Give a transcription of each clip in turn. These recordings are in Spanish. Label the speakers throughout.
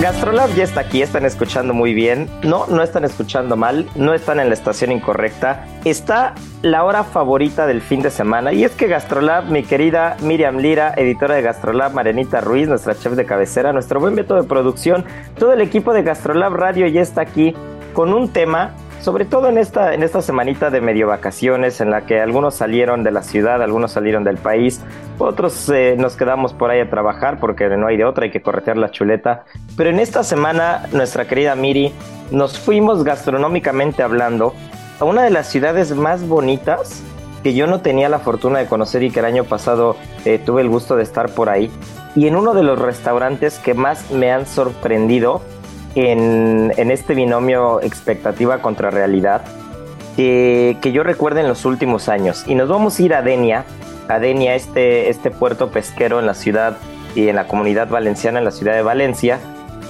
Speaker 1: Gastrolab ya está aquí, están escuchando muy bien. No, no están escuchando mal, no están en la estación incorrecta. Está la hora favorita del fin de semana y es que Gastrolab, mi querida Miriam Lira, editora de Gastrolab, Marenita Ruiz, nuestra chef de cabecera, nuestro buen método de producción, todo el equipo de Gastrolab Radio ya está aquí con un tema sobre todo en esta, en esta semanita de medio vacaciones en la que algunos salieron de la ciudad, algunos salieron del país, otros eh, nos quedamos por ahí a trabajar porque no hay de otra, hay que corretear la chuleta. Pero en esta semana, nuestra querida Miri, nos fuimos gastronómicamente hablando a una de las ciudades más bonitas que yo no tenía la fortuna de conocer y que el año pasado eh, tuve el gusto de estar por ahí. Y en uno de los restaurantes que más me han sorprendido en, en este binomio expectativa contra realidad que, que yo recuerdo en los últimos años. Y nos vamos a ir a Denia, a Denia, este, este puerto pesquero en la ciudad y en la comunidad valenciana, en la ciudad de Valencia,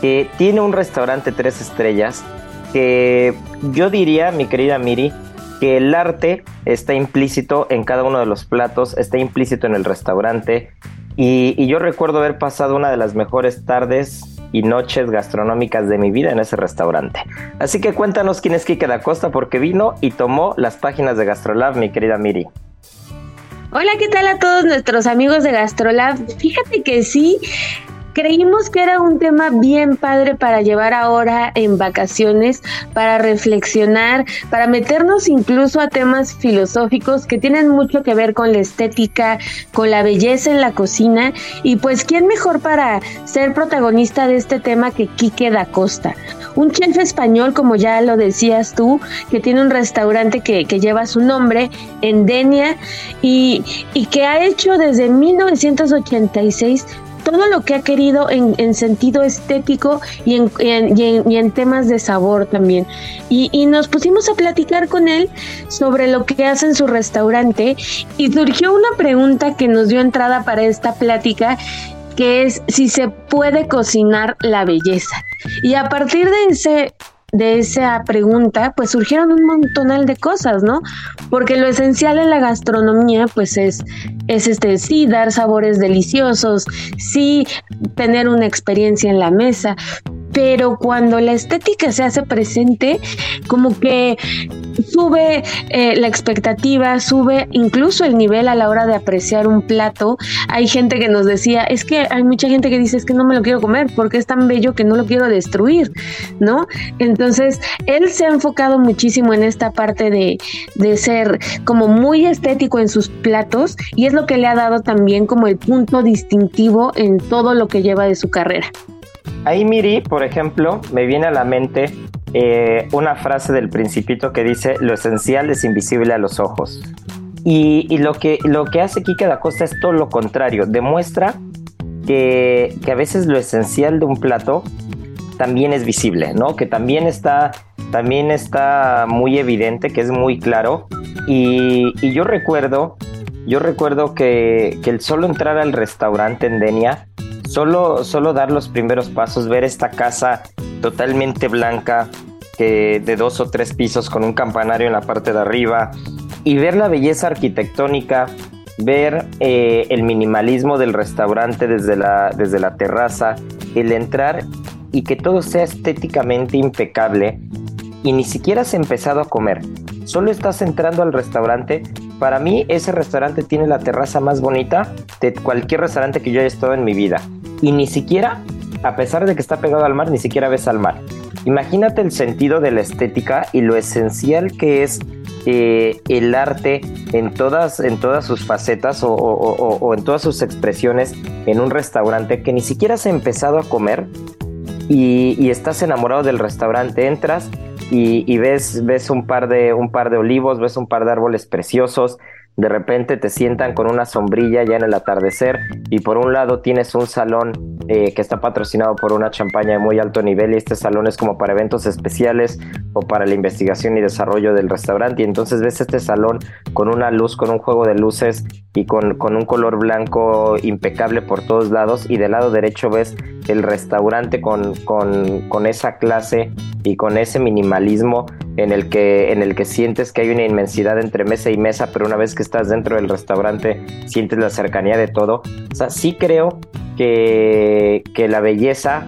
Speaker 1: que tiene un restaurante tres estrellas que yo diría, mi querida Miri, que el arte está implícito en cada uno de los platos, está implícito en el restaurante. Y, y yo recuerdo haber pasado una de las mejores tardes y noches gastronómicas de mi vida en ese restaurante. Así que cuéntanos quién es Kike da Costa porque vino y tomó las páginas de Gastrolab, mi querida Miri.
Speaker 2: Hola, ¿qué tal a todos nuestros amigos de Gastrolab? Fíjate que sí, creímos que era un tema bien padre para llevar ahora en vacaciones, para reflexionar, para meternos incluso a temas filosóficos que tienen mucho que ver con la estética, con la belleza en la cocina. Y pues, ¿quién mejor para ser protagonista de este tema que Quique da Costa? Un chef español, como ya lo decías tú, que tiene un restaurante que, que lleva su nombre en Denia y, y que ha hecho desde 1986 todo lo que ha querido en, en sentido estético y en, y en- y en temas de sabor también. Y, y nos pusimos a platicar con él sobre lo que hace en su restaurante y surgió una pregunta que nos dio entrada para esta plática que es si se puede cocinar la belleza. Y a partir de ese de esa pregunta, pues surgieron un montonal de cosas, ¿no? Porque lo esencial en la gastronomía, pues es, es este, sí, dar sabores deliciosos, sí, tener una experiencia en la mesa, pero cuando la estética se hace presente, como que sube eh, la expectativa, sube incluso el nivel a la hora de apreciar un plato. Hay gente que nos decía, es que hay mucha gente que dice, es que no me lo quiero comer porque es tan bello que no lo quiero destruir, ¿no? Entonces, él se ha enfocado muchísimo en esta parte de, de ser como muy estético en sus platos y es lo que le ha dado también como el punto distintivo en todo lo que lleva de su carrera.
Speaker 1: Ahí Miri, por ejemplo, me viene a la mente eh, una frase del principito que dice, lo esencial es invisible a los ojos. Y, lo, que, lo que hace Kike da Costa es todo lo contrario, demuestra que, que a veces lo esencial de un plato también es visible, ¿no? Que también está, también está muy evidente, que es muy claro. Y, y yo recuerdo, yo recuerdo que, que el solo entrar al restaurante en Denia Solo, solo dar los primeros pasos, ver esta casa totalmente blanca, que de dos o tres pisos con un campanario en la parte de arriba, y ver la belleza arquitectónica, ver eh, el minimalismo del restaurante desde la, desde la terraza, el entrar y que todo sea estéticamente impecable y ni siquiera has empezado a comer, solo estás entrando al restaurante. Para mí ese restaurante tiene la terraza más bonita de cualquier restaurante que yo haya estado en mi vida. Y ni siquiera, a pesar de que está pegado al mar, ni siquiera ves al mar. Imagínate el sentido de la estética y lo esencial que es eh, el arte en todas, en todas sus facetas o, en todas sus expresiones en un restaurante que ni siquiera has empezado a comer y, y estás enamorado del restaurante, entras y, ves, ves un, par de, un par de olivos, ves un par de árboles preciosos, de repente te sientan con una sombrilla ya en el atardecer y por un lado tienes un salón eh, que está patrocinado por una champaña de muy alto nivel y este salón es como para eventos especiales o para la investigación y desarrollo del restaurante. Y entonces ves este salón con una luz, con un juego de luces y con, con un color blanco impecable por todos lados. Y del lado derecho ves el restaurante con, con, con esa clase y con ese minimalismo en el que en el que sientes que hay una inmensidad entre mesa y mesa, pero una vez que estás dentro del restaurante sientes la cercanía de todo. O sea, sí creo que, que la belleza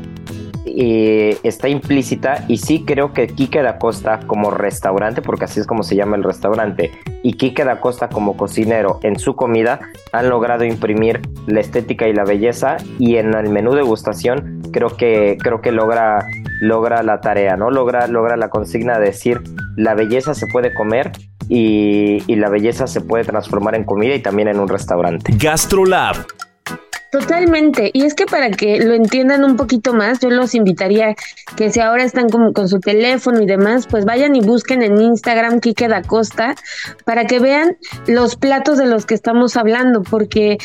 Speaker 1: eh, está implícita y sí creo que Kike da Costa como restaurante, porque así es como se llama el restaurante, y Kike da Costa como cocinero en su comida han logrado imprimir la estética y la belleza y en el menú de gustación creo que creo que logra logra la tarea, ¿no? Logra logra la consigna de decir la belleza se puede comer y, y la belleza se puede transformar en comida y también en un restaurante.
Speaker 3: GastroLab
Speaker 2: Totalmente. Y es que para que lo entiendan un poquito más, yo los invitaría que si ahora están con, con su teléfono y demás, pues vayan y busquen en Instagram Kike da Costa para que vean los platos de los que estamos hablando, porque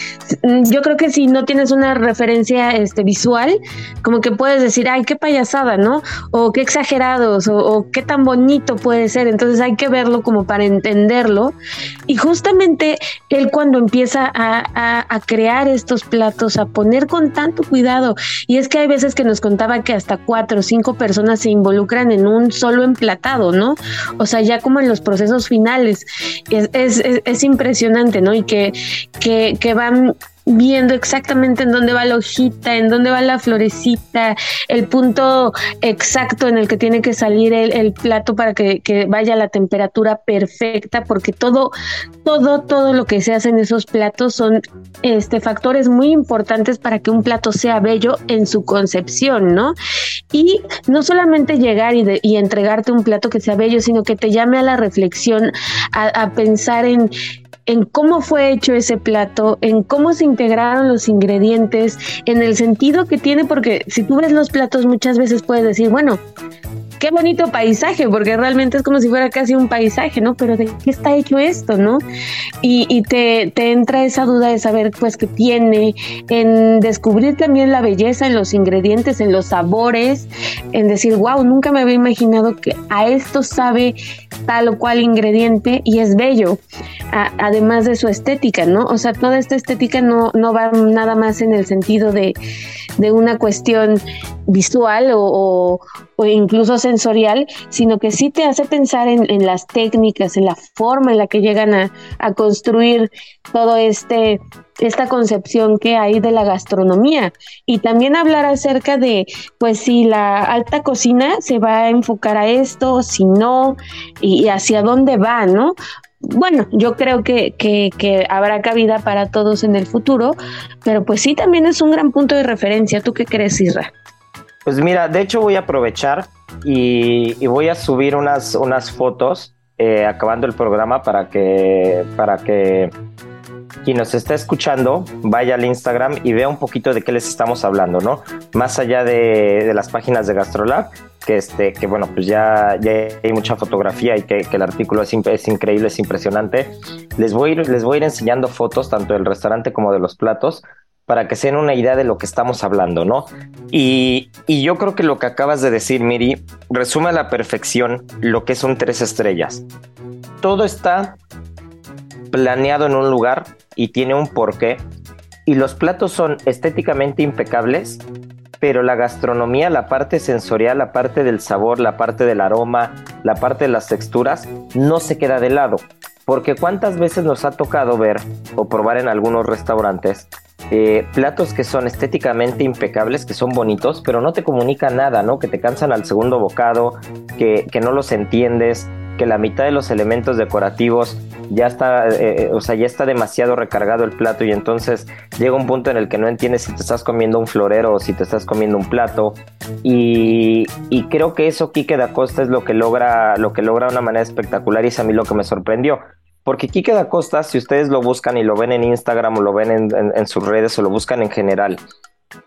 Speaker 2: mm, yo creo que si no tienes una referencia este, visual, como que puedes decir, ay, qué payasada, ¿no? O qué exagerados, o, qué tan bonito puede ser. Entonces hay que verlo como para entenderlo. Y justamente él cuando empieza a, a crear estos platos, a poner con tanto cuidado. Y es que hay veces que nos contaba que hasta cuatro o cinco personas se involucran en un solo emplatado, ¿no? O sea, ya como en los procesos finales. Es, es, es impresionante, ¿no? Y que, que van viendo exactamente en dónde va la hojita, en dónde va la florecita, el punto exacto en el que tiene que salir el, plato para que, vaya a la temperatura perfecta, porque todo, todo, todo lo que se hace en esos platos son este, factores muy importantes para que un plato sea bello en su concepción, ¿no? Y no solamente llegar y, entregarte un plato que sea bello, sino que te llame a la reflexión, a pensar en en cómo fue hecho ese plato, en cómo se integraron los ingredientes, en el sentido que tiene, porque si tú ves los platos muchas veces puedes decir, bueno, qué bonito paisaje, porque realmente es como si fuera casi un paisaje, ¿no? Pero ¿de qué está hecho esto, no? Y, te, te, entra esa duda de saber, pues, qué tiene, en descubrir también la belleza en los ingredientes, en los sabores, en decir, wow, nunca me había imaginado que a esto sabe tal o cual ingrediente y es bello, además de su estética, ¿no? O sea, toda esta estética no, no va nada más en el sentido de, de una cuestión visual o, incluso sensorial, sino que sí te hace pensar en, las técnicas, en la forma en la que llegan a, a construir todo este esta concepción que hay de la gastronomía y también hablar acerca de pues si la alta cocina se va a enfocar a esto, si no y, hacia dónde va, ¿no? Bueno, yo creo que, que, que, habrá cabida para todos en el futuro, pero pues sí también es un gran punto de referencia. ¿Tú qué crees, Isra?
Speaker 1: Pues mira, de hecho voy a aprovechar y, voy a subir unas, unas fotos eh, acabando el programa para que, para que quien nos está escuchando vaya al Instagram y vea un poquito de qué les estamos hablando, ¿no? Más allá de, las páginas de GastroLab, que este, que bueno, pues ya, ya hay mucha fotografía y que, el artículo es, es, increíble, es impresionante. Les voy, les voy a ir enseñando fotos tanto del restaurante como de los platos para que se den una idea de lo que estamos hablando, ¿no? Y, yo creo que lo que acabas de decir, Miri, resume a la perfección lo que son tres estrellas. Todo está planeado en un lugar y tiene un porqué y los platos son estéticamente impecables, pero la gastronomía, la parte sensorial, la parte del sabor, la parte del aroma, la parte de las texturas, no se queda de lado. Porque cuántas veces nos ha tocado ver o probar en algunos restaurantes eh, platos que son estéticamente impecables, que son bonitos, pero no te comunican nada, ¿no? Que te cansan al segundo bocado, que, que no los entiendes, que la mitad de los elementos decorativos ya está, eh, eh, o sea, ya está demasiado recargado el plato y entonces llega un punto en el que no entiendes si te estás comiendo un florero o si te estás comiendo un plato y, creo que eso Quique da Costa es lo que logra, lo que logra de una manera espectacular y es a mí lo que me sorprendió. Porque Quique da Costa, si ustedes lo buscan y lo ven en Instagram o lo ven en, en sus redes o lo buscan en general,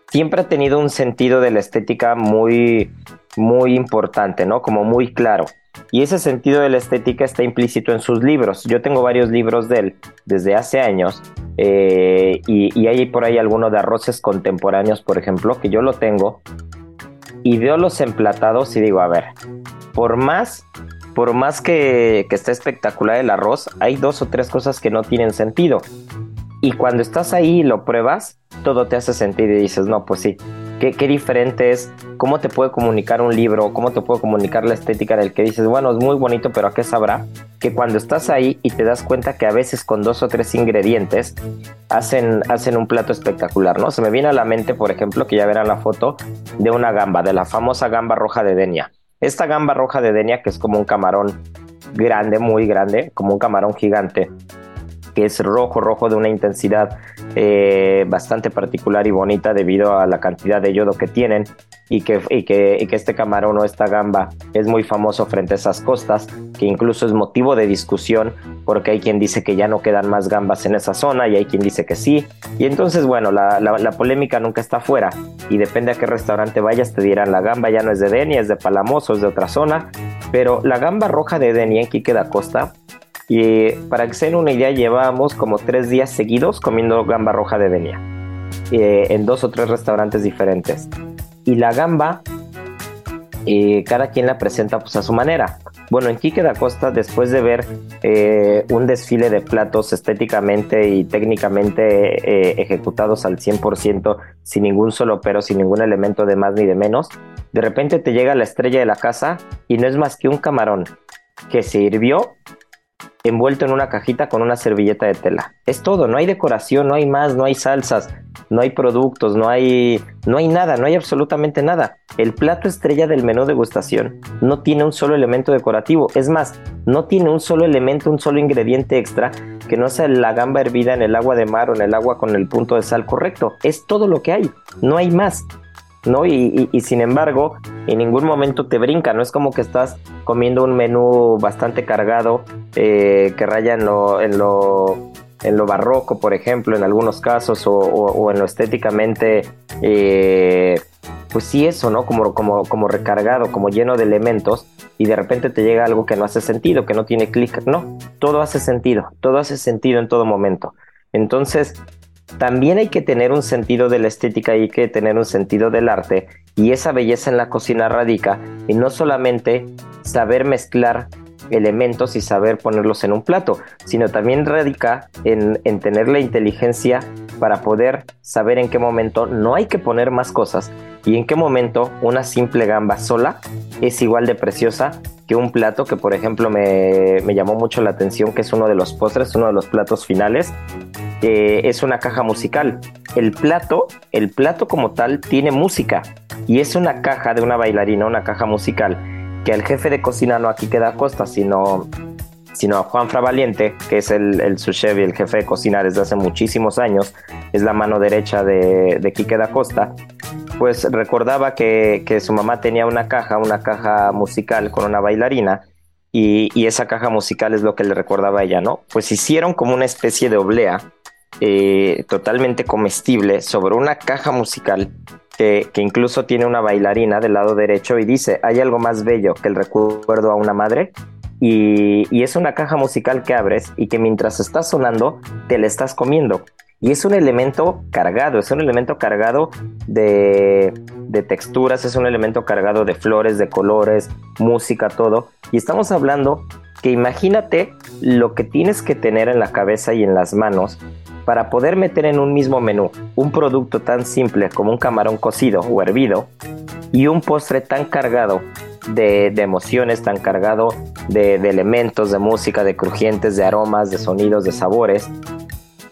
Speaker 1: siempre ha tenido un sentido de la estética muy, muy importante, ¿no? Como muy claro. Y ese sentido de la estética está implícito en sus libros. Yo tengo varios libros de él desde hace años eh, y, hay por ahí alguno de arroces contemporáneos, por ejemplo, que yo lo tengo y veo los emplatados y digo, a ver, por más, por más que, que esté espectacular el arroz, hay dos o tres cosas que no tienen sentido. Y cuando estás ahí y lo pruebas, todo te hace sentido y dices, no, pues sí, qué, diferente es, cómo te puede comunicar un libro, cómo te puede comunicar la estética del que dices, bueno, es muy bonito, pero ¿a qué sabrá? Que cuando estás ahí y te das cuenta que a veces con dos o tres ingredientes hacen, hacen un plato espectacular, ¿no? Se me viene a la mente, por ejemplo, que ya verán la foto de una gamba, de la famosa gamba roja de Denia. Esta gamba roja de Denia, que es como un camarón grande, muy grande, como un camarón gigante, que es rojo, rojo de una intensidad eh, bastante particular y bonita debido a la cantidad de yodo que tienen y que, y que, este camarón o esta gamba es muy famoso frente a esas costas, que incluso es motivo de discusión porque hay quien dice que ya no quedan más gambas en esa zona y hay quien dice que sí. Y entonces, bueno, la, la, polémica nunca está fuera y depende a qué restaurante vayas, te dirán la gamba ya no es de Denia, es de Palamoso, es de otra zona, pero la gamba roja de Denia en Quique da Costa y para que se den una idea, llevábamos como tres días seguidos comiendo gamba roja de Denia eh, en dos o tres restaurantes diferentes. Y la gamba, eh, cada quien la presenta pues a su manera. Bueno, en Quique da Costa, después de ver eh, un desfile de platos estéticamente y técnicamente ejecutados al 100%, sin ningún solo pero, sin ningún elemento de más ni de menos, de repente te llega la estrella de la casa y no es más que un camarón que se hirvió envuelto en una cajita con una servilleta de tela. Es todo, no hay decoración, no hay más, no hay salsas, no hay productos, no hay no hay nada, no hay absolutamente nada. El plato estrella del menú de degustación no tiene un solo elemento decorativo, es más, no tiene un solo elemento, un solo ingrediente extra que no sea la gamba hervida en el agua de mar o en el agua con el punto de sal correcto. Es todo lo que hay, no hay más. ¿No? Y, sin embargo, en ningún momento te brinca, no es como que estás comiendo un menú bastante cargado eh, que raya en lo, en lo, en lo barroco, por ejemplo, en algunos casos, o, en lo estéticamente, eh, pues sí, eso, ¿no? Como, como, como recargado, como lleno de elementos, y de repente te llega algo que no hace sentido, que no tiene clic, no, todo hace sentido, todo hace sentido en todo momento. Entonces, también hay que tener un sentido de la estética y hay que tener un sentido del arte y esa belleza en la cocina radica y no solamente saber mezclar elementos y saber ponerlos en un plato, sino también radica en, en, tener la inteligencia para poder saber en qué momento no hay que poner más cosas y en qué momento una simple gamba sola es igual de preciosa que un plato que por ejemplo me, me llamó mucho la atención que es uno de los postres, uno de los platos finales es una caja musical. El plato, el plato como tal tiene música y es una caja de una bailarina, una caja musical que al jefe de cocina no aquí queda a costa, sino, sino a Juan Valiente, que es el, el chef y el jefe de cocina desde hace muchísimos años, es la mano derecha de, de Quique da Costa, pues recordaba que, que, su mamá tenía una caja, una caja musical con una bailarina, y, y, esa caja musical es lo que le recordaba a ella, ¿no? Pues hicieron como una especie de oblea eh, totalmente comestible sobre una caja musical que, incluso tiene una bailarina del lado derecho y dice, hay algo más bello que el recuerdo a una madre. Y, es una caja musical que abres y que mientras está sonando te la estás comiendo. Y es un elemento cargado, es un elemento cargado de, de, texturas, es un elemento cargado de flores, de colores, música, todo. Y estamos hablando que imagínate lo que tienes que tener en la cabeza y en las manos para poder meter en un mismo menú un producto tan simple como un camarón cocido o hervido y un postre tan cargado de, emociones, tan cargado de, elementos, de música, de crujientes, de aromas, de sonidos, de sabores,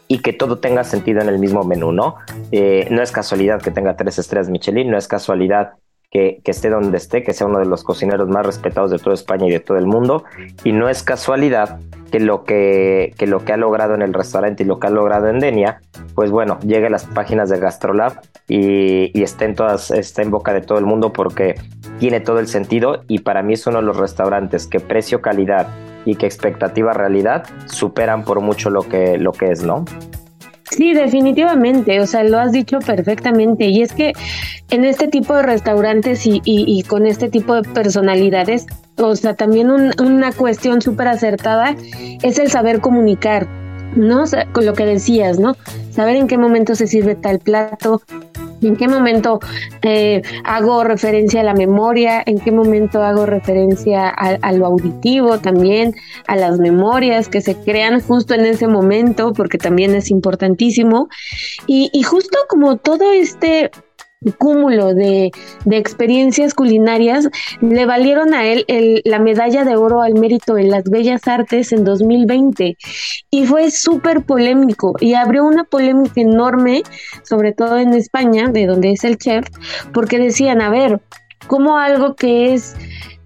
Speaker 1: y que todo tenga sentido en el mismo menú, ¿no? Eh, no es casualidad que tenga tres estrellas Michelin, no es casualidad que, esté donde esté, que sea uno de los cocineros más respetados de toda España y de todo el mundo. Y no es casualidad que lo que, lo que ha logrado en el restaurante y lo que ha logrado en Denia, pues bueno, llegue a las páginas de Gastrolab y, y esté, en todas, esté en boca de todo el mundo porque tiene todo el sentido y para mí es uno de los restaurantes que precio, calidad y que expectativa, realidad superan por mucho lo que, lo que es, ¿no?
Speaker 2: Sí, definitivamente, o sea, lo has dicho perfectamente. Y es que en este tipo de restaurantes y, con este tipo de personalidades, o sea, también una cuestión súper acertada es el saber comunicar, ¿no? con lo que decías, ¿no? Saber en qué momento se sirve tal plato, en qué momento eh, hago referencia a la memoria, en qué momento hago referencia a, lo auditivo también, a las memorias que se crean justo en ese momento, porque también es importantísimo. Y, y justo como todo este cúmulo de, experiencias culinarias le valieron a él la medalla de oro al mérito en las bellas artes en 2020 y fue súper polémico y abrió una polémica enorme, sobre todo en España, de donde es el chef, porque decían, a ver, ¿cómo algo que es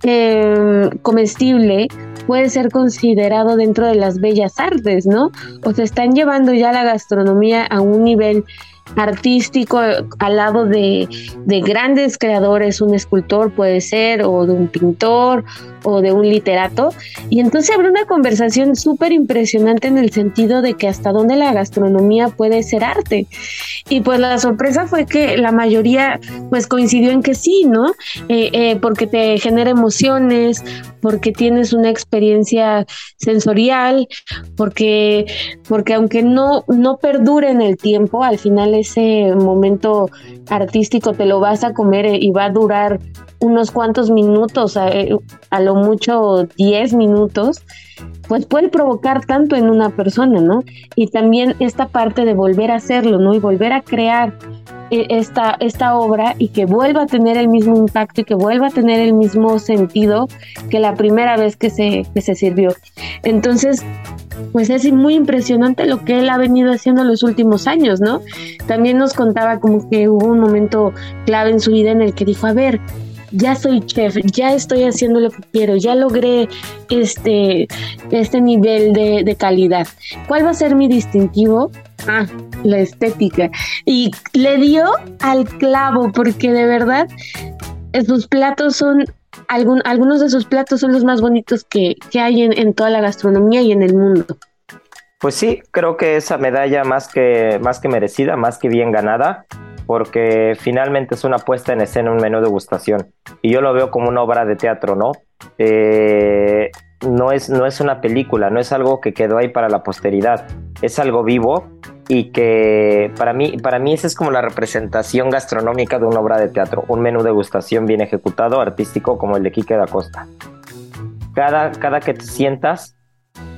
Speaker 2: em, comestible puede ser considerado dentro de las bellas artes, ¿no? O se están llevando ya la gastronomía a un nivel artístico al lado de, de, grandes creadores, un escultor puede ser, o de un pintor, o de un literato. Y entonces habrá una conversación súper impresionante en el sentido de que hasta dónde la gastronomía puede ser arte. Y pues la sorpresa fue que la mayoría pues coincidió en que sí, ¿no? Eh, eh, porque te genera emociones, porque tienes una experiencia sensorial, porque, porque aunque no, no perdure en el tiempo, al final ese momento artístico te lo vas a comer y va a durar unos cuantos minutos, a, a lo mucho 10 minutos, pues puede provocar tanto en una persona, ¿no? Y también esta parte de volver a hacerlo, ¿no? Y volver a crear eh, esta, esta obra y que vuelva a tener el mismo impacto y que vuelva a tener el mismo sentido que la primera vez que se, que se sirvió. Entonces, pues es muy impresionante lo que él ha venido haciendo en los últimos años, ¿no? También nos contaba como que hubo un momento clave en su vida en el que dijo, a ver, ya soy chef, ya estoy haciendo lo que quiero, ya logré este, este nivel de, calidad. ¿Cuál va a ser mi distintivo? Ah, la estética. Y le dio al clavo, porque de verdad sus platos son, algún, algunos de sus platos son los más bonitos que, que hay en, en, toda la gastronomía y en el mundo.
Speaker 1: Pues sí, creo que esa medalla más que, más que merecida, más que bien ganada, porque finalmente es una puesta en escena, un menú de gustación. Y yo lo veo como una obra de teatro, ¿no? Eh, no, es, no es una película, no es algo que quedó ahí para la posteridad, es algo vivo y que para mí, para mí esa es como la representación gastronómica de una obra de teatro, un menú de gustación bien ejecutado, artístico como el de Quique da Costa. Cada, cada que te sientas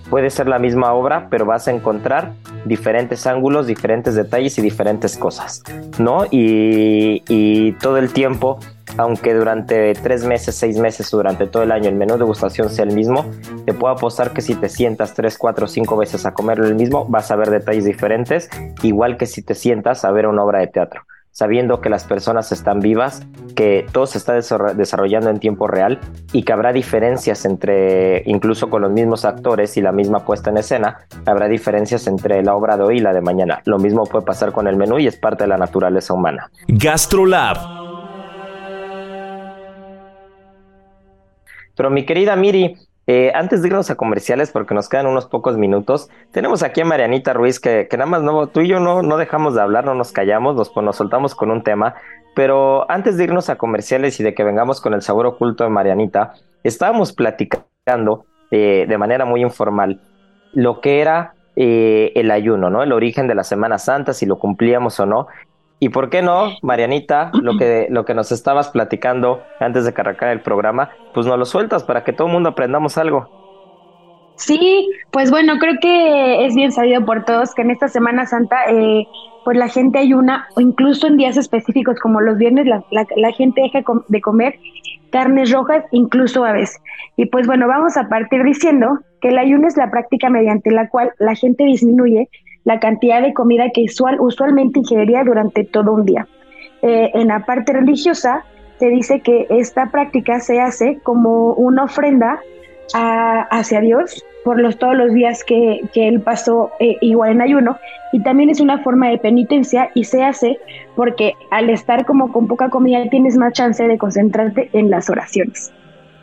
Speaker 1: puede ser la misma obra, pero vas a encontrar diferentes ángulos, diferentes detalles y diferentes cosas, ¿no? Y, todo el tiempo, aunque durante tres meses, seis meses o durante todo el año el menú de degustación sea el mismo, te puedo apostar que si te sientas tres, cuatro, cinco veces a comerlo el mismo, vas a ver detalles diferentes, igual que si te sientas a ver una obra de teatro sabiendo que las personas están vivas, que todo se está desarrollando en tiempo real y que habrá diferencias entre, incluso con los mismos actores y la misma puesta en escena, habrá diferencias entre la obra de hoy y la de mañana. Lo mismo puede pasar con el menú y es parte de la naturaleza humana.
Speaker 3: Gastrolab.
Speaker 1: Pero mi querida Miri, eh, antes de irnos a comerciales, porque nos quedan unos pocos minutos, tenemos aquí a Marianita Ruiz, que, nada más no, tú y yo no, no dejamos de hablar, no nos callamos, nos, nos soltamos con un tema, pero antes de irnos a comerciales y de que vengamos con el sabor oculto de Marianita, estábamos platicando eh, de manera muy informal lo que era eh, el ayuno, ¿no? El origen de la Semana Santa, si lo cumplíamos o no. Y por qué no, Marianita, lo que, lo que nos estabas platicando antes de cargar el programa, pues nos lo sueltas para que todo el mundo aprendamos algo.
Speaker 4: Sí, pues bueno, creo que es bien sabido por todos que en esta Semana Santa, eh, pues la gente ayuna, o incluso en días específicos como los viernes, la, la, gente deja de comer carnes rojas, incluso aves. Y pues bueno, vamos a partir diciendo que el ayuno es la práctica mediante la cual la gente disminuye la cantidad de comida que usual, usualmente ingeriría durante todo un día. Eh, en la parte religiosa se dice que esta práctica se hace como una ofrenda hacia Dios por los, todos los días que, él pasó eh, igual en ayuno y también es una forma de penitencia y se hace porque al estar como con poca comida tienes más chance de concentrarte en las oraciones.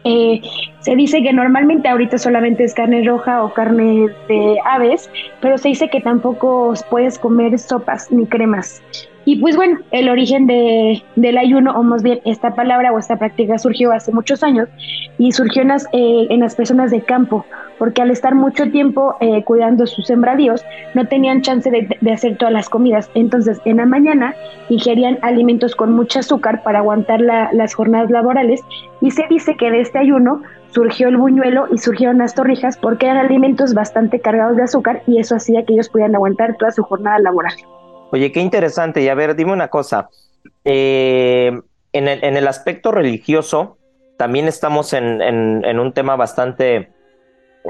Speaker 4: Eh, se dice que normalmente ahorita solamente es carne roja o carne de aves, pero se dice que tampoco puedes comer sopas ni cremas. Y pues bueno, el origen de, del ayuno, o más bien esta palabra o esta práctica surgió hace muchos años y surgió en las, eh, en las personas de campo, porque al estar mucho tiempo eh, cuidando sus sembradíos, no tenían chance de, hacer todas las comidas. Entonces, en la mañana ingerían alimentos con mucho azúcar para aguantar las jornadas laborales y se dice que de este ayuno surgió el buñuelo y surgieron las torrijas porque eran alimentos bastante cargados de azúcar y eso hacía que ellos pudieran aguantar toda su jornada laboral.
Speaker 1: Oye, qué interesante. Y a ver, dime una cosa. Eh, en, el, aspecto religioso, también estamos en, en, un tema bastante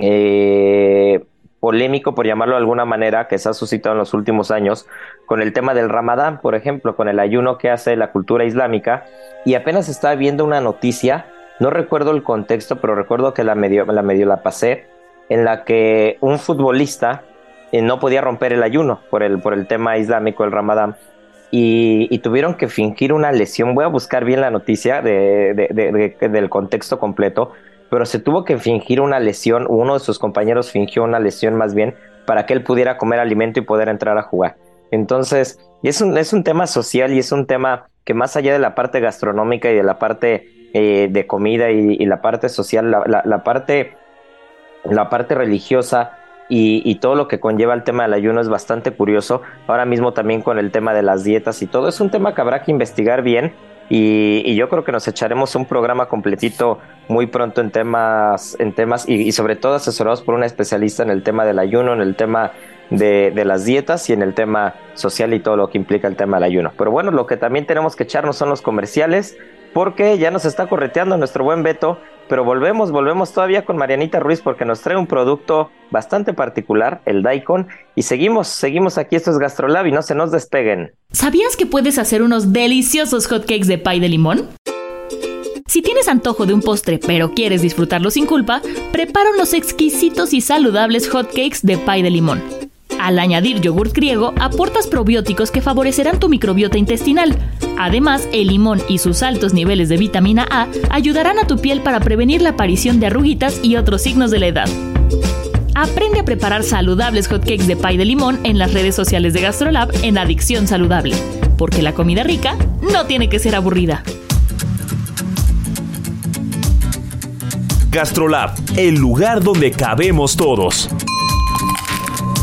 Speaker 1: eh, polémico, por llamarlo de alguna manera, que se ha suscitado en los últimos años, con el tema del ramadán, por ejemplo, con el ayuno que hace la cultura islámica. Y apenas estaba viendo una noticia, no recuerdo el contexto, pero recuerdo que la medio la, medio la pasé, en la que un futbolista no podía romper el ayuno por el, por el tema islámico, el ramadán. Y, tuvieron que fingir una lesión. Voy a buscar bien la noticia de, del contexto completo, pero se tuvo que fingir una lesión. Uno de sus compañeros fingió una lesión más bien para que él pudiera comer alimento y poder entrar a jugar. Entonces, es un, es un tema social y es un tema que más allá de la parte gastronómica y de la parte eh, de comida y, la parte social, la, parte, la parte religiosa y, todo lo que conlleva el tema del ayuno es bastante curioso. Ahora mismo también con el tema de las dietas y todo. Es un tema que habrá que investigar bien y, yo creo que nos echaremos un programa completito muy pronto en temas, en temas y, sobre todo asesorados por una especialista en el tema del ayuno, en el tema de, de, las dietas y en el tema social y todo lo que implica el tema del ayuno. Pero bueno, lo que también tenemos que echarnos son los comerciales porque ya nos está correteando nuestro buen Beto pero volvemos, volvemos todavía con Marianita Ruiz porque nos trae un producto bastante particular, el Daikon, y seguimos, seguimos aquí, esto es Gastrolab y no se nos despeguen.
Speaker 5: ¿Sabías que puedes hacer unos deliciosos hotcakes de pay de limón? Si tienes antojo de un postre pero quieres disfrutarlo sin culpa, prepara unos exquisitos y saludables hotcakes de pay de limón. Al añadir yogurt griego, aportas probióticos que favorecerán tu microbiota intestinal. Además, el limón y sus altos niveles de vitamina A ayudarán a tu piel para prevenir la aparición de arruguitas y otros signos de la edad. Aprende a preparar saludables hotcakes de pay de limón en las redes sociales de GastroLab en Adicción Saludable, porque la comida rica no tiene que ser aburrida.
Speaker 3: GastroLab, el lugar donde cabemos todos.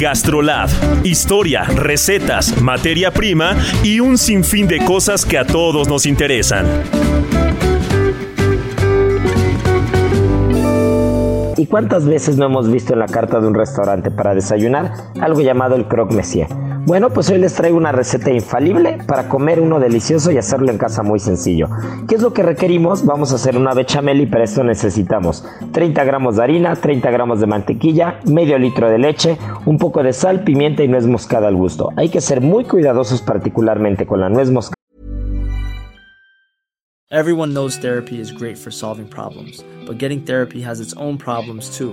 Speaker 3: Gastrolab. Historia, recetas, materia prima y un sinfín de cosas que a todos nos interesan.
Speaker 1: ¿Y cuántas veces no hemos visto en la carta de un restaurante para desayunar algo llamado el croque monsieur? Bueno, pues hoy les traigo una receta infalible para comer uno delicioso y hacerlo en casa muy sencillo. ¿Qué es lo que requerimos? Vamos a hacer una bechamel y para esto necesitamos 30 gramos de harina, 30 gramos de mantequilla, medio litro de leche, un poco de sal, pimienta y nuez moscada al gusto. Hay que ser muy cuidadosos particularmente con la nuez moscada.
Speaker 6: Everyone knows therapy is great for solving problems, but getting therapy has its own problems too,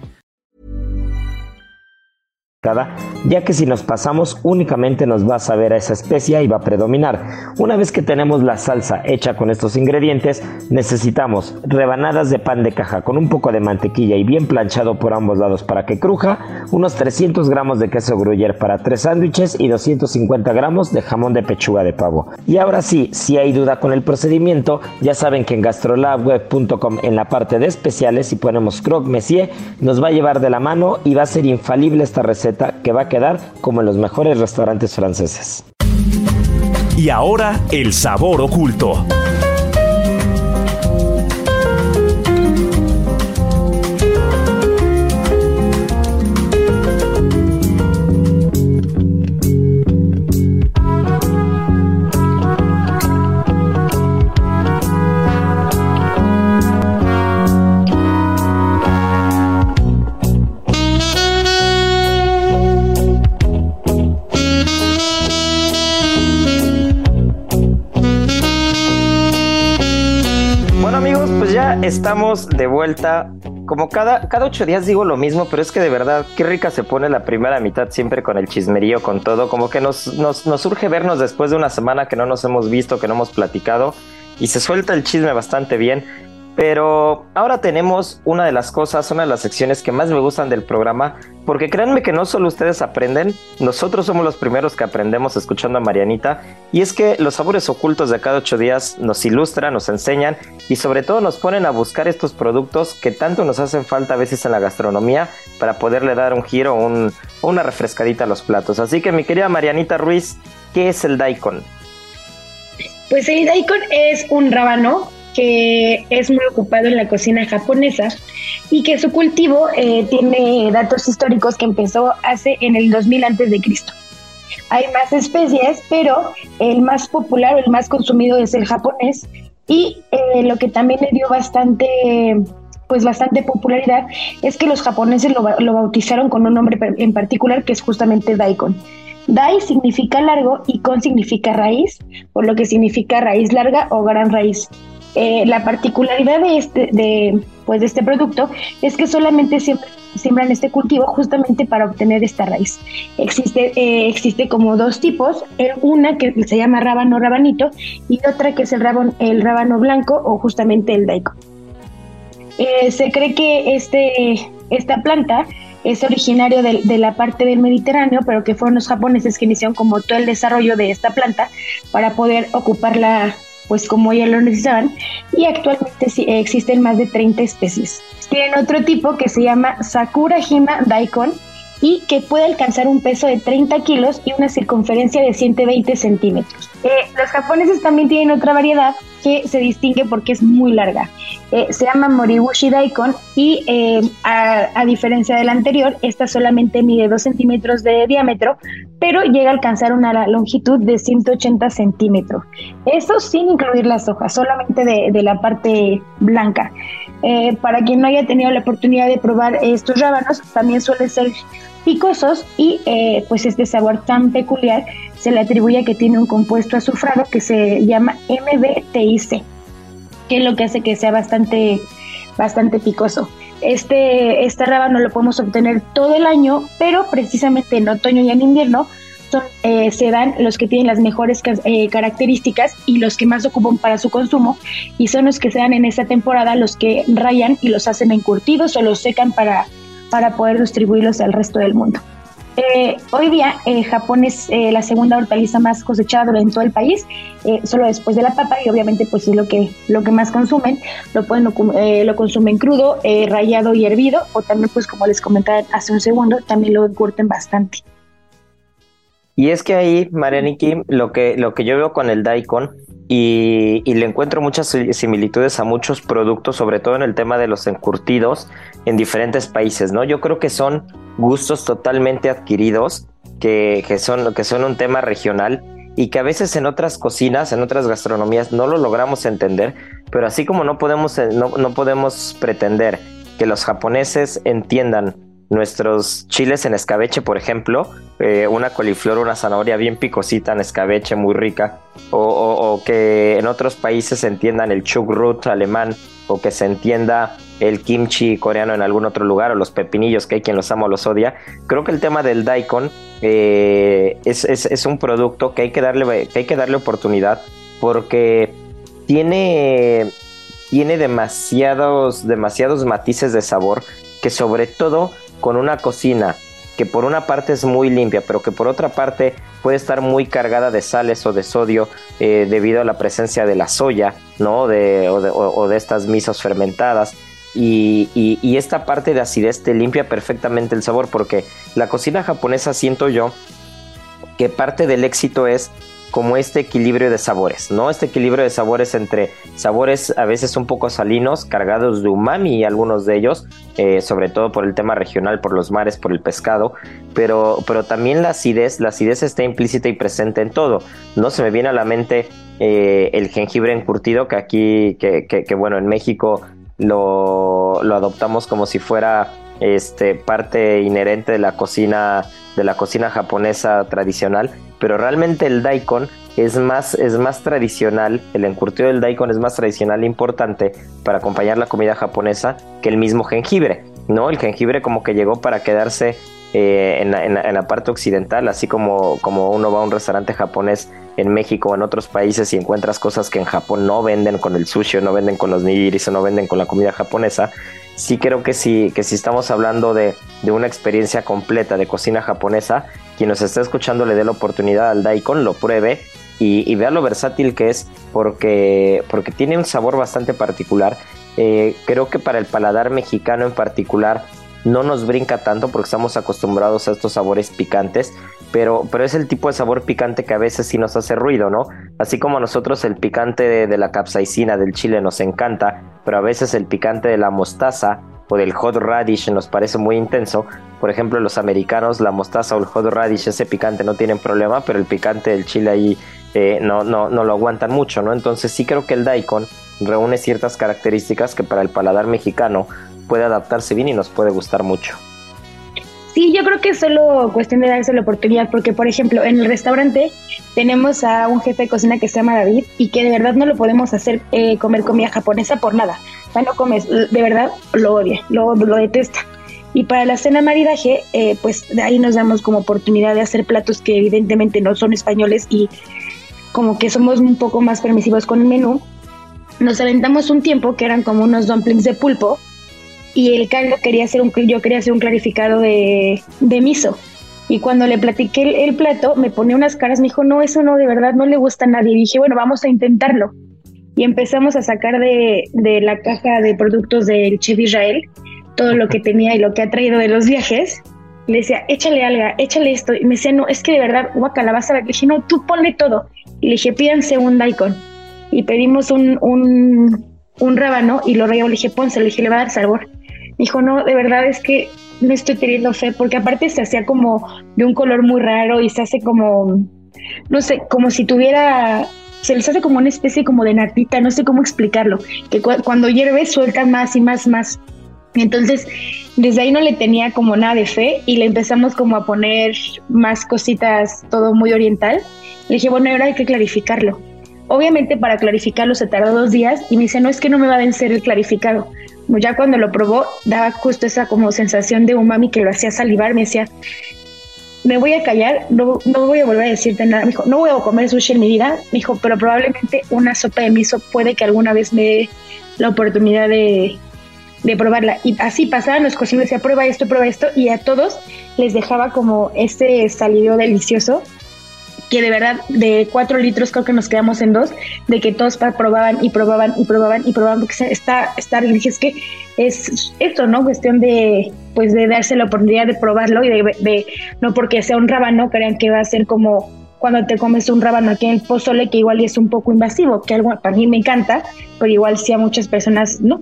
Speaker 1: ya que si nos pasamos únicamente nos va a saber a esa especia y va a predominar. Una vez que tenemos la salsa hecha con estos ingredientes, necesitamos rebanadas de pan de caja con un poco de mantequilla y bien planchado por ambos lados para que cruja, unos 300 gramos de queso gruyere para tres sándwiches y 250 gramos de jamón de pechuga de pavo. Y ahora sí, si hay duda con el procedimiento, ya saben que en gastrolabweb.com en la parte de especiales, si ponemos croque monsieur, nos va a llevar de la mano y va a ser infalible esta receta que va a quedar como en los mejores restaurantes franceses.
Speaker 3: Y ahora el sabor oculto.
Speaker 1: Estamos de vuelta. Como cada, cada ocho días digo lo mismo, pero es que de verdad, qué rica se pone la primera mitad siempre con el chismerío, con todo. Como que nos, nos, nos surge vernos después de una semana que no nos hemos visto, que no hemos platicado. Y se suelta el chisme bastante bien. Pero ahora tenemos una de las cosas, una de las secciones que más me gustan del programa, porque créanme que no solo ustedes aprenden, nosotros somos los primeros que aprendemos escuchando a Marianita, y es que los sabores ocultos de cada ocho días nos ilustran, nos enseñan y sobre todo nos ponen a buscar estos productos que tanto nos hacen falta a veces en la gastronomía para poderle dar un giro o una refrescadita a los platos. Así que mi querida Marianita Ruiz, ¿qué es el daikon?
Speaker 4: Pues el daikon es un rábano que es muy ocupado en la cocina japonesa y que su cultivo eh, tiene datos históricos que empezó hace en el 2000 antes de Cristo. Hay más especies, pero el más popular el más consumido es el japonés y eh, lo que también le dio bastante pues bastante popularidad es que los japoneses lo, lo bautizaron con un nombre en particular que es justamente daikon. Dai significa largo y kon significa raíz, por lo que significa raíz larga o gran raíz. Eh, la particularidad de este, de, pues de este producto es que solamente siembran este cultivo justamente para obtener esta raíz. Existe, eh, existe como dos tipos, eh, una que se llama rábano rabanito y otra que es el rábano, el rábano blanco o justamente el daiko. se cree que este, esta planta es originario de, de, la parte del Mediterráneo, pero que fueron los japoneses que iniciaron como todo el desarrollo de esta planta para poder ocuparla pues como ya lo necesitaban, y actualmente existen más de 30 especies. Tienen otro tipo que se llama Sakura Hima Daikon y que puede alcanzar un peso de 30 kilos y una circunferencia de 120 centímetros. Eh, los japoneses también tienen otra variedad que se distingue porque es muy larga. Eh, se llama Moribushi Daikon y eh, a, diferencia del anterior, esta solamente mide 2 centímetros de diámetro, pero llega a alcanzar una longitud de 180 centímetros. Eso sin incluir las hojas, solamente de, la parte blanca. Para quien no haya tenido la oportunidad de probar estos rábanos, también suelen ser picosos y pues este sabor tan peculiar se le atribuye a que tiene un compuesto azufrado que se llama MBTIC, que es lo que hace que sea bastante, bastante picoso. Este, este rábano lo podemos obtener todo el año, pero precisamente en otoño y en invierno eh, se dan los que tienen las mejores eh, características y los que más ocupan para su consumo, y son los que se dan en esta temporada los que rayan y los hacen encurtidos o los secan para, para poder distribuirlos al resto del mundo. Eh, hoy día eh, Japón es eh, la segunda hortaliza más cosechada en todo el país, solo después de la papa y obviamente pues es lo que, lo que más consumen, lo pueden lo consumen crudo, rayado y hervido o también pues como les comentaba hace un segundo, también lo curten bastante.
Speaker 1: Y es que ahí, Marianiki, lo que, lo que yo veo con el daikon y, le encuentro muchas similitudes a muchos productos, sobre todo en el tema de los encurtidos en diferentes países, ¿no? Yo creo que son gustos totalmente adquiridos, que, que, son, que son un tema regional y que a veces en otras cocinas, en otras gastronomías no lo logramos entender, pero así como no podemos, no, no podemos pretender que los japoneses entiendan nuestros chiles en escabeche, por ejemplo, eh, una coliflor, una zanahoria bien picosita en escabeche, muy rica, o, que en otros países entiendan el chukrut alemán, o que se entienda el kimchi coreano en algún otro lugar, o los pepinillos, que hay quien los ama o los odia. Creo que el tema del daikon eh, es, un producto que hay que darle, que hay que darle oportunidad, porque tiene, tiene demasiados, demasiados matices de sabor que sobre todo con una cocina que por una parte es muy limpia, pero que por otra parte puede estar muy cargada de sales o de sodio eh, debido a la presencia de la soya, ¿no? De, o, de, estas misas fermentadas. Y, y, esta parte de acidez te limpia perfectamente el sabor, porque la cocina japonesa siento yo que parte del éxito es como este equilibrio de sabores, ¿no? Este equilibrio de sabores entre sabores a veces un poco salinos, cargados de umami algunos de ellos, eh, sobre todo por el tema regional, por los mares, por el pescado, pero, pero también la acidez, la acidez está implícita y presente en todo, ¿no? Se me viene a la mente eh, el jengibre encurtido, que aquí, que, que, bueno, en México lo, lo adoptamos como si fuera este, parte inherente de la cocina de la cocina japonesa tradicional, pero realmente el daikon es más, es más tradicional, el encurtido del daikon es más tradicional e importante para acompañar la comida japonesa que el mismo jengibre, ¿no? El jengibre como que llegó para quedarse eh, en, la, parte occidental, así como, como uno va a un restaurante japonés en México o en otros países y encuentras cosas que en Japón no venden con el sushi o no venden con los nigiris o no venden con la comida japonesa, sí creo que que si estamos hablando de, una experiencia completa de cocina japonesa, quien nos está escuchando le dé la oportunidad al daikon, lo pruebe y, vea lo versátil que es porque, porque tiene un sabor bastante particular. Eh, creo que para el paladar mexicano en particular no nos brinca tanto porque estamos acostumbrados a estos sabores picantes, pero, pero es el tipo de sabor picante que a veces sí nos hace ruido, ¿no? Así como a nosotros el picante de, la capsaicina del chile nos encanta, pero a veces el picante de la mostaza o del hot radish nos parece muy intenso. Por ejemplo, los americanos, la mostaza o el hot radish, ese picante no tienen problema, pero el picante del chile ahí eh, no, no, no lo aguantan mucho, ¿no? Entonces sí creo que el daikon reúne ciertas características que para el paladar mexicano puede adaptarse bien y nos puede gustar mucho.
Speaker 4: Sí, yo creo que es solo cuestión de darse la oportunidad, porque por ejemplo, en el restaurante tenemos a un jefe de cocina que se llama David y que de verdad no lo podemos hacer eh, comer comida japonesa por nada. O sea, no comes, de verdad lo odia, lo, lo detesta. Y para la cena maridaje, eh, pues de ahí nos damos como oportunidad de hacer platos que evidentemente no son españoles y como que somos un poco más permisivos con el menú. Nos aventamos un tiempo que eran como unos dumplings de pulpo y el caldo quería hacer un, yo quería hacer un clarificado de, de miso. Y cuando le platiqué el, plato, me ponía unas caras, me dijo, no, eso no, de verdad no le gusta a nadie. Y dije, bueno, vamos a intentarlo. Y empezamos a sacar de, de la caja de productos del Chef Israel todo lo que tenía y lo que ha traído de los viajes. Le decía, échale alga, échale esto. Y me decía, no, es que de verdad, guacala, vas a ver. Le dije, no, tú ponle todo. Y le dije, pídanse un daikon. Y pedimos un, un, un rábano y lo regaló. Le dije, ponse, le dije, le va a dar sabor dijo, no, de verdad es que no estoy teniendo fe, porque aparte se hacía como de un color muy raro y se hace como, no sé, como si tuviera, se les hace como una especie como de natita, no sé cómo explicarlo, que cuando hierve suelta más y más, más. Entonces, desde ahí no le tenía como nada de fe y le empezamos como a poner más cositas, todo muy oriental. Le dije, bueno, ahora hay que clarificarlo. Obviamente para clarificarlo se tardó dos días y me dice, no es que no me va a vencer el clarificado ya cuando lo probó, daba justo esa como sensación de umami que lo hacía salivar, me decía, me voy a callar, no, no voy a volver a decirte nada. Me dijo, no voy a comer sushi en mi vida. Me dijo, pero probablemente una sopa de miso puede que alguna vez me dé la oportunidad de, de probarla. Y así pasaban los cocineros, decía, prueba esto, prueba esto. Y a todos les dejaba como este salido delicioso que de verdad de cuatro litros creo que nos quedamos en dos, de que todos probaban y probaban y probaban y probaban, porque está, está, dije, es que es esto, ¿no? Cuestión de, pues de darse la oportunidad de probarlo y de, no porque sea un rábano, crean que va a ser como cuando te comes un rábano aquí en el pozole, que igual es un poco invasivo, que algo para mí me encanta, pero igual sí a muchas personas no.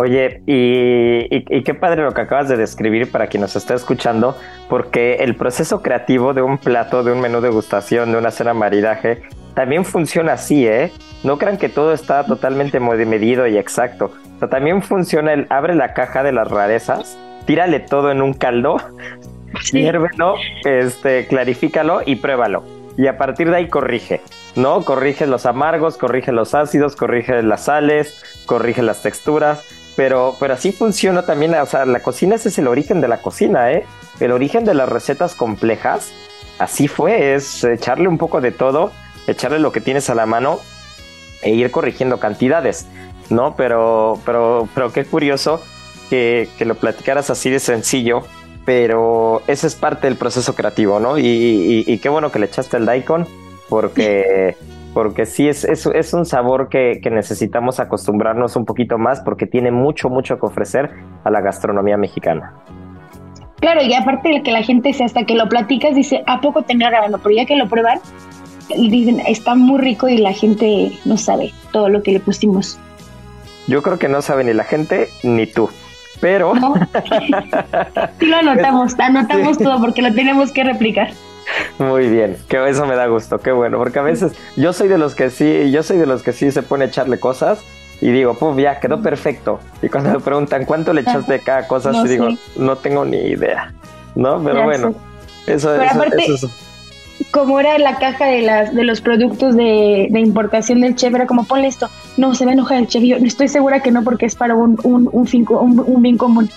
Speaker 1: Oye, y, qué padre lo que acabas de describir para quien nos está escuchando, porque el proceso creativo de un plato, de un menú degustación, de una cena maridaje, también funciona así, ¿eh? No crean que todo está totalmente medido y exacto. O también funciona el abre la caja de las rarezas, tírale todo en un caldo, sí. este, clarifícalo y pruébalo. Y a partir de ahí corrige, ¿no? Corrige los amargos, corrige los ácidos, corrige las sales, corrige las texturas. Pero, pero así funciona también, o sea, la cocina ese es el origen de la cocina, ¿eh? El origen de las recetas complejas, así fue, es echarle un poco de todo, echarle lo que tienes a la mano e ir corrigiendo cantidades, ¿no? Pero, pero, pero qué curioso que, lo platicaras así de sencillo, pero ese es parte del proceso creativo, ¿no? Y, qué bueno que le echaste el daikon, porque, porque sí es, es, es un sabor que, que, necesitamos acostumbrarnos un poquito más, porque tiene mucho, mucho que ofrecer a la gastronomía mexicana.
Speaker 4: Claro, y aparte de que la gente hasta que lo platicas dice, ¿a poco tenía grabando? Pero ya que lo prueban, dicen, está muy rico y la gente no sabe todo lo que le pusimos.
Speaker 1: Yo creo que no sabe ni la gente ni tú. Pero.
Speaker 4: sí lo anotamos, anotamos todo porque lo tenemos que replicar.
Speaker 1: Muy bien, que eso me da gusto, qué bueno, porque a veces yo soy de los que sí, yo soy de los que sí se pone a echarle cosas y digo, puf, ya quedó perfecto. Y cuando me preguntan cuánto le echaste de cada cosa, no, digo, no tengo ni idea, ¿no? Pero bueno, eso, es
Speaker 4: como era la caja de las de los productos de, importación del chef, era como ponle esto, no, se va a enojar el chef, yo estoy segura que no porque es para un, un, un, fin, un, bien común.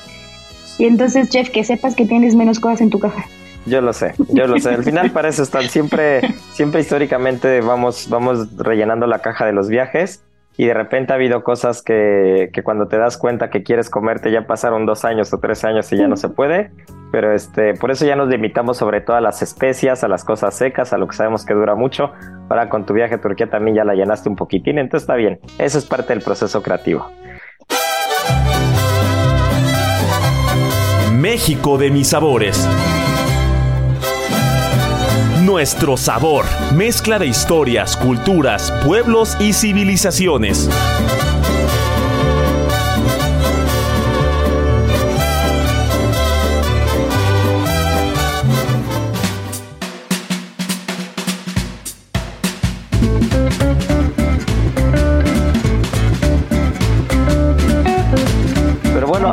Speaker 4: Y entonces, chef, que sepas que tienes menos cosas en tu caja.
Speaker 1: Yo lo sé, yo lo sé. Al final para eso están siempre, siempre históricamente vamos, vamos rellenando la caja de los viajes y de repente ha habido cosas que, que, cuando te das cuenta que quieres comerte ya pasaron dos años o tres años y ya no se puede, pero este, por eso ya nos limitamos sobre todo a las especias, a las cosas secas, a lo que sabemos que dura mucho. Ahora con tu viaje a Turquía también ya la llenaste un poquitín, entonces está bien, eso es parte del proceso creativo.
Speaker 3: México de mis sabores. Nuestro sabor, mezcla de historias, culturas, pueblos y civilizaciones.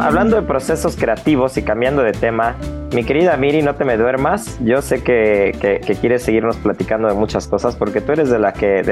Speaker 1: Hablando de procesos creativos y cambiando de tema, mi querida Miri, no te me duermas. Yo sé que, quieres seguirnos platicando de muchas cosas porque tú eres de la que,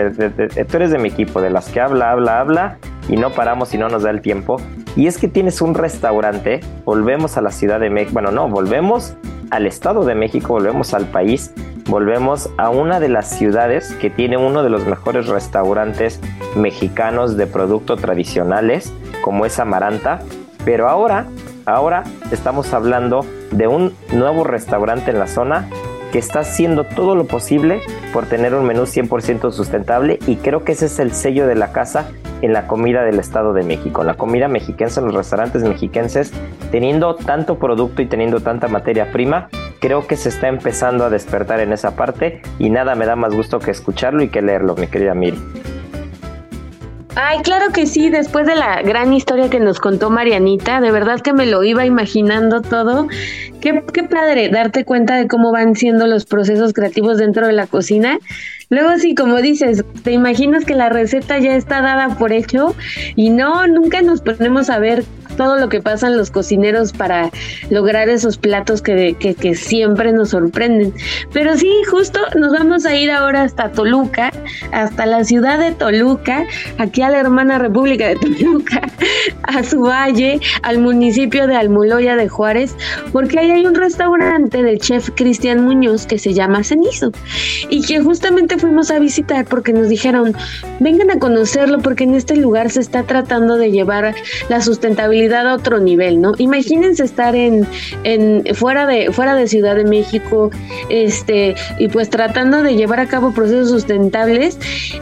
Speaker 1: tú eres de mi equipo, de las que habla, habla, habla y no paramos y no nos da el tiempo. Y es que tienes un restaurante, volvemos a la Ciudad de México, bueno, no, volvemos al Estado de México, volvemos al país, volvemos a una de las ciudades que tiene uno de los mejores restaurantes mexicanos de productos tradicionales, como es Amaranta. Pero ahora Ahora estamos hablando de un nuevo restaurante en la zona que está haciendo todo lo posible por tener un menú 100% sustentable y creo que ese es el sello de la casa en la comida del Estado de México, la comida mexiquense en los restaurantes mexiquenses, teniendo tanto producto y teniendo tanta materia prima, creo que se está empezando a despertar en esa parte y nada me da más gusto que escucharlo y que leerlo, mi querida Miri.
Speaker 2: Ay, claro que sí, después de la gran historia que nos contó Marianita, de verdad que me lo iba imaginando todo. Qué, qué padre darte cuenta de cómo van siendo los procesos creativos dentro de la cocina. Luego sí, como dices, te imaginas que la receta ya está dada por hecho y no, nunca nos ponemos a ver todo lo que pasan los cocineros para lograr esos platos que, que, siempre nos sorprenden. Pero sí, justo nos vamos a ir ahora hasta Toluca, hasta la ciudad de Toluca, aquí a la hermana República de Toluca, a su valle, al municipio de Almuloya de Juárez, porque ahí hay un restaurante del chef Cristian Muñoz que se llama Cenizo y que justamente fuimos a visitar porque nos dijeron, vengan a conocerlo porque en este lugar se está tratando de llevar la sustentabilidad a otro nivel, ¿no? Imagínense estar en, en fuera de fuera de Ciudad de México, este y pues tratando de llevar a cabo procesos sustentables,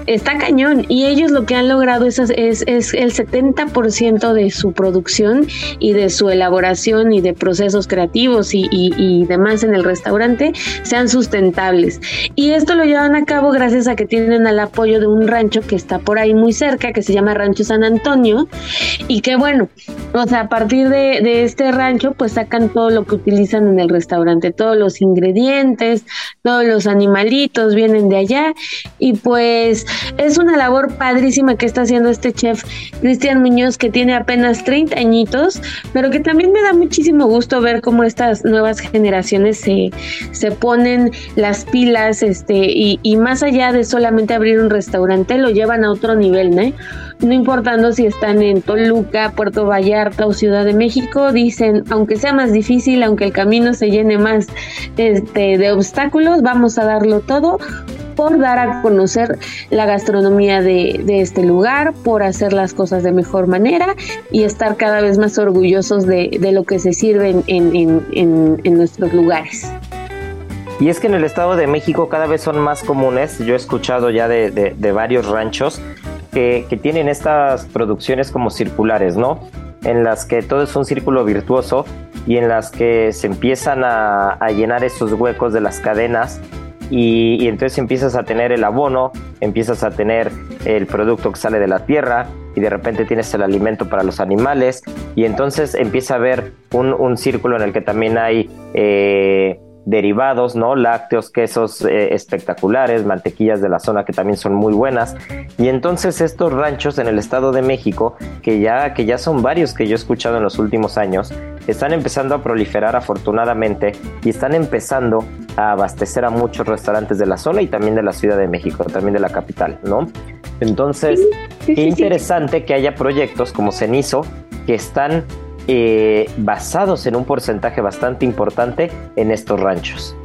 Speaker 2: está cañón y ellos lo que han logrado es, es, es el 70% de su producción y de su elaboración y de procesos creativos y, y demás en el restaurante sean sustentables. Y esto lo llevan a cabo gracias a que tienen el apoyo de un rancho que está por ahí muy cerca, que se llama Rancho San Antonio, y que bueno, o sea, a partir de, de, este rancho, pues sacan todo lo que utilizan en el restaurante, todos los ingredientes, todos los animalitos vienen de allá y pues es una labor padrísima que está haciendo este chef Cristian Muñoz que tiene apenas 30 añitos, pero que también me da muchísimo gusto ver cómo estas nuevas generaciones se, se ponen las pilas este, y, y más allá de solamente abrir un restaurante, lo llevan a otro nivel, ¿no? No importando si están en Toluca, Puerto Vallarta o Ciudad de México, dicen, aunque sea más difícil, aunque el camino se llene más este, de obstáculos, vamos a darlo todo por dar a conocer la gastronomía de, este lugar, por hacer las cosas de mejor manera y estar cada vez más orgullosos de, lo que se sirve en, nuestros lugares.
Speaker 1: Y es que en el Estado de México cada vez son más comunes, yo he escuchado ya de, varios ranchos que, tienen estas producciones como circulares, ¿no? En las que todo es un círculo virtuoso y en las que se empiezan a, llenar esos huecos de las cadenas y, entonces empiezas a tener el abono, empiezas a tener el producto que sale de la tierra y de repente tienes el alimento para los animales y entonces empieza a haber un, círculo en el que también hay eh, derivados, ¿no? Lácteos, quesos eh, espectaculares, mantequillas de la zona que también son muy buenas. Y entonces estos ranchos en el Estado de México, que ya, que ya son varios que yo he escuchado en los últimos años, están empezando a proliferar afortunadamente y están empezando a abastecer a muchos restaurantes de la zona y también de la Ciudad de México, también de la capital, ¿no? Entonces, qué interesante que haya proyectos como Cenizo que están eh, basados en un porcentaje bastante importante en estos ranchos.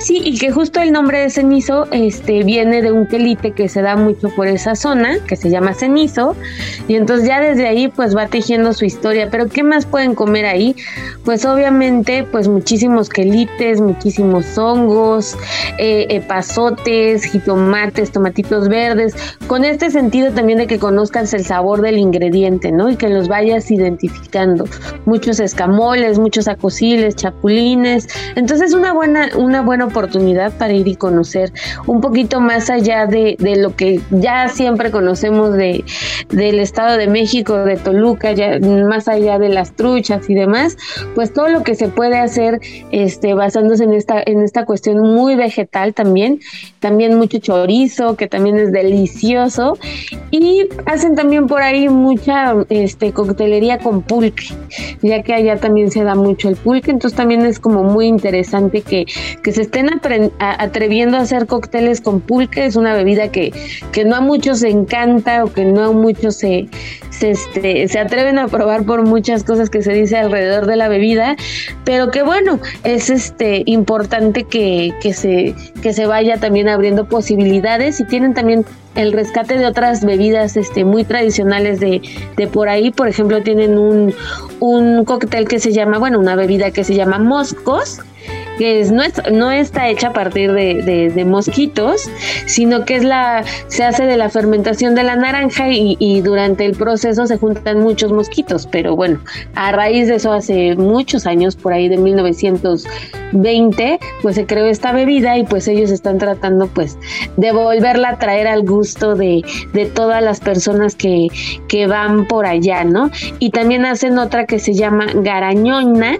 Speaker 2: Sí, y que justo el nombre de cenizo este, viene de un quelite que se da mucho por esa zona, que se llama cenizo, y entonces ya desde ahí pues va tejiendo su historia. Pero ¿qué más pueden comer ahí? Pues obviamente pues muchísimos quelites, muchísimos hongos, eh, pasotes, jitomates, tomatitos verdes, con este sentido también de que conozcas el sabor del ingrediente, ¿no? Y que los vayas identificando. Muchos escamoles, muchos acosiles, chapulines. Entonces una buena, una buena oportunidad para ir y conocer un poquito más allá de, lo que ya siempre conocemos de, del Estado de México, de Toluca, ya más allá de las truchas y demás, pues todo lo que se puede hacer este, basándose en esta, en esta cuestión muy vegetal también, también mucho chorizo, que también es delicioso, y hacen también por ahí mucha este, coctelería con pulque, ya que allá también se da mucho el pulque, entonces también es como muy interesante que, que se esté atreviendo a hacer cócteles con pulque, es una bebida que, que no a muchos se encanta o que no a muchos se, se, este, se atreven a probar por muchas cosas que se dice alrededor de la bebida, pero que bueno, es este importante que, que, se, que se vaya también abriendo posibilidades y tienen también el rescate de otras bebidas este, muy tradicionales de, de por ahí. Por ejemplo, tienen un, un cóctel que se llama, bueno, una bebida que se llama moscos, que es, no, no está hecha a partir de, mosquitos, sino que es la, se hace de la fermentación de la naranja y, durante el proceso se juntan muchos mosquitos, pero bueno, a raíz de eso hace muchos años, por ahí de 1920, pues se creó esta bebida y pues ellos están tratando pues de volverla a traer al gusto de, de todas las personas que, que van por allá, ¿no? Y también hacen otra que se llama garañona,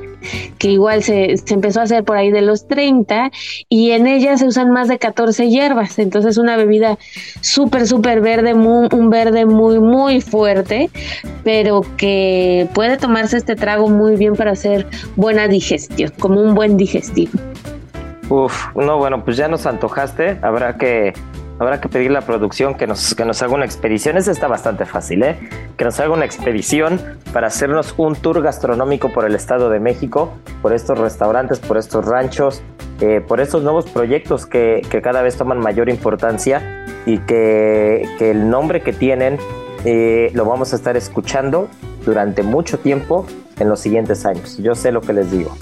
Speaker 2: que igual se, se empezó a hacer por ahí de los 30 y en ella se usan más de 14 hierbas. Entonces una bebida súper, súper verde, un verde muy, muy fuerte, pero que puede tomarse este trago muy bien para hacer buena digestión, como un buen digestivo.
Speaker 1: Uf, no, bueno, pues ya nos antojaste. Habrá que Habrá que pedir la producción que nos, que nos haga una expedición. Eso está bastante fácil, ¿eh? Que nos haga una expedición para hacernos un tour gastronómico por el Estado de México, por estos restaurantes, por estos ranchos, eh, por estos nuevos proyectos que, que, cada vez toman mayor importancia y que, que el nombre que tienen eh, lo vamos a estar escuchando durante mucho tiempo en los siguientes años. Yo sé lo que les digo.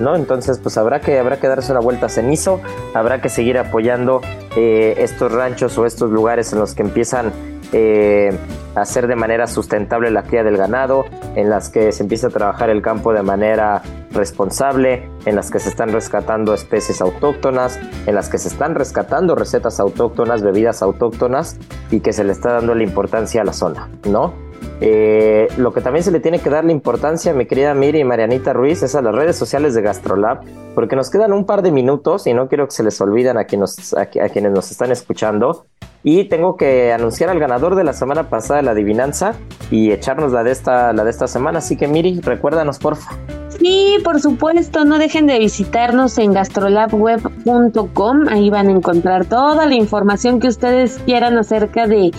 Speaker 1: ¿No? Entonces, pues habrá que, habrá que darse una vuelta a cenizo, habrá que seguir apoyando eh, estos ranchos o estos lugares en los que empiezan eh, hacer de manera sustentable la cría del ganado, en las que se empieza a trabajar el campo de manera responsable, en las que se están rescatando especies autóctonas, en las que se están rescatando recetas autóctonas, bebidas autóctonas y que se le está dando la importancia a la zona, ¿no? Eh, lo que también se le tiene que dar la importancia, mi querida Miri y Marianita Ruiz, es a las redes sociales de Gastrolab, porque nos quedan un par de minutos y no quiero que se les olviden a quienes, a, quienes nos están escuchando. Y tengo que anunciar al ganador de la semana pasada la adivinanza y echarnos la de esta, la de esta semana. Así que Miri, recuérdanos, porfa.
Speaker 2: Sí, por supuesto, no dejen de visitarnos en gastrolabweb.com. Ahí van a encontrar toda la información que ustedes quieran acerca de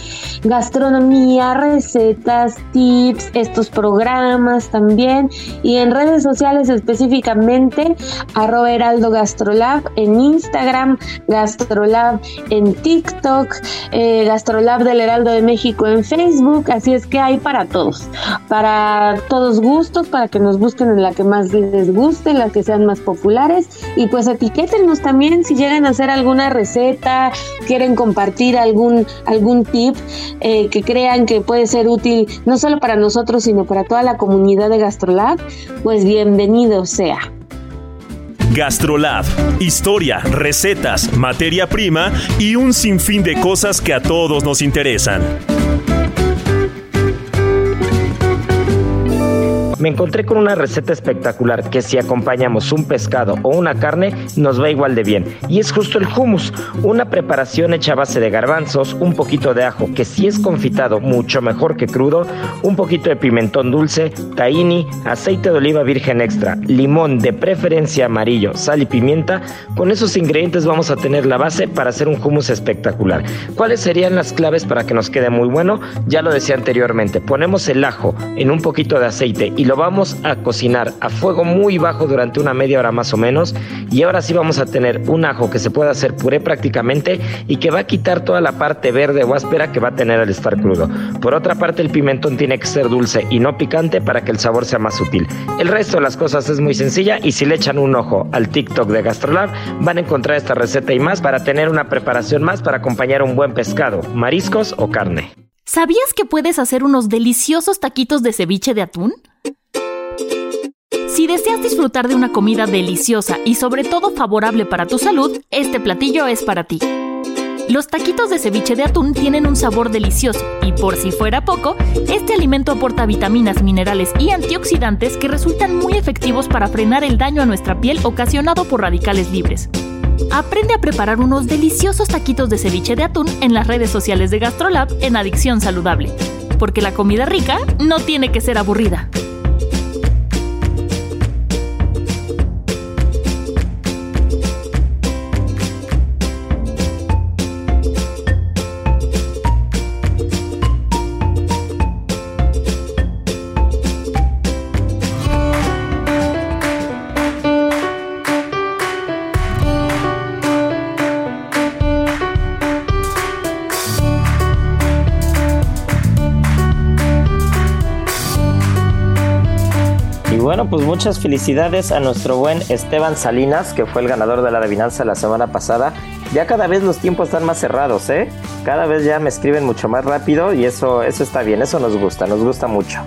Speaker 2: gastronomía, recetas, tips, estos programas también. Y en redes sociales específicamente, arroba heraldo gastrolab en Instagram, gastrolab en TikTok, eh, gastrolab del Heraldo de México en Facebook. Así es que hay para todos, para todos gustos, para que nos busquen en la que más les guste, las que sean más populares y pues etiquétenos también si llegan a hacer alguna receta, quieren compartir algún, algún tip eh, que crean que puede ser útil no solo para nosotros sino para toda la comunidad de Gastrolab, pues bienvenido sea.
Speaker 3: Gastrolab, historia, recetas, materia prima y un sinfín de cosas que a todos nos interesan.
Speaker 1: Me encontré con una receta espectacular que si acompañamos un pescado o una carne nos va igual de bien. Y es justo el hummus, una preparación hecha a base de garbanzos, un poquito de ajo que si es confitado mucho mejor que crudo, un poquito de pimentón dulce, tahini, aceite de oliva virgen extra, limón de preferencia amarillo, sal y pimienta. Con esos ingredientes vamos a tener la base para hacer un hummus espectacular. ¿Cuáles serían las claves para que nos quede muy bueno? Ya lo decía anteriormente, ponemos el ajo en un poquito de aceite y lo vamos a cocinar a fuego muy bajo durante una media hora más o menos. Y ahora sí vamos a tener un ajo que se puede hacer puré prácticamente y que va a quitar toda la parte verde o áspera que va a tener al estar crudo. Por otra parte, el pimentón tiene que ser dulce y no picante para que el sabor sea más sutil. El resto de las cosas es muy sencilla y si le echan un ojo al TikTok de Gastrolab, van a encontrar esta receta y más para tener una preparación más para acompañar un buen pescado, mariscos o carne.
Speaker 5: ¿Sabías que puedes hacer unos deliciosos taquitos de ceviche de atún? Si deseas disfrutar de una comida deliciosa y sobre todo favorable para tu salud, este platillo es para ti. Los taquitos de ceviche de atún tienen un sabor delicioso y por si fuera poco, este alimento aporta vitaminas, minerales y antioxidantes que resultan muy efectivos para frenar el daño a nuestra piel ocasionado por radicales libres. Aprende a preparar unos deliciosos taquitos de ceviche de atún en las redes sociales de GastroLab en Adicción Saludable, porque la comida rica no tiene que ser aburrida.
Speaker 1: Pues muchas felicidades a nuestro buen Esteban Salinas, que fue el ganador de la adivinanza la semana pasada. Ya cada vez los tiempos están más cerrados, ¿eh? Cada vez ya me escriben mucho más rápido y eso, eso está bien, eso nos gusta, nos gusta mucho.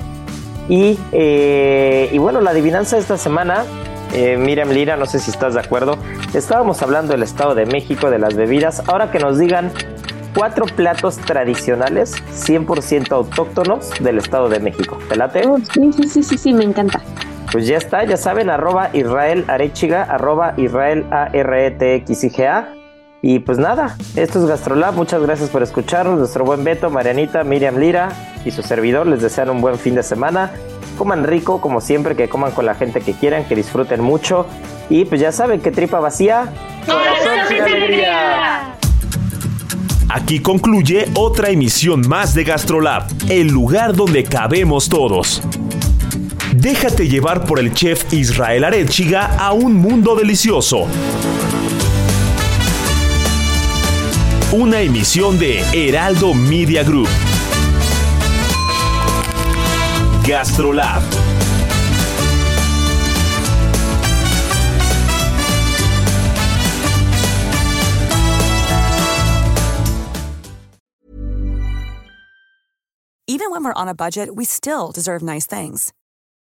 Speaker 1: Y, eh, y bueno, la adivinanza de esta semana, eh, Miriam Lira, no sé si estás de acuerdo, estábamos hablando del Estado de México, de las bebidas, ahora que nos digan cuatro platos tradicionales 100% autóctonos del Estado de México. ¿Te late?
Speaker 2: sí, sí, sí, sí, sí, me encanta.
Speaker 1: Pues ya está, ya saben, arroba Israel Arechiga, arroba Israel A R E T X I G A. Y pues nada, esto es Gastrolab, muchas gracias por escucharnos, nuestro buen Beto, Marianita, Miriam Lira y su servidor les desean un buen fin de semana. Coman rico, como siempre, que coman con la gente que quieran, que disfruten mucho. Y pues ya saben que tripa vacía.
Speaker 2: Corazón sin alegría.
Speaker 3: Aquí concluye otra emisión más de Gastrolab, el lugar donde cabemos todos. Déjate llevar por el chef Israel Arechiga a un mundo delicioso. Una emisión de Heraldo Media Group. Gastrolab.
Speaker 7: Even when we're on a budget, we still deserve nice things.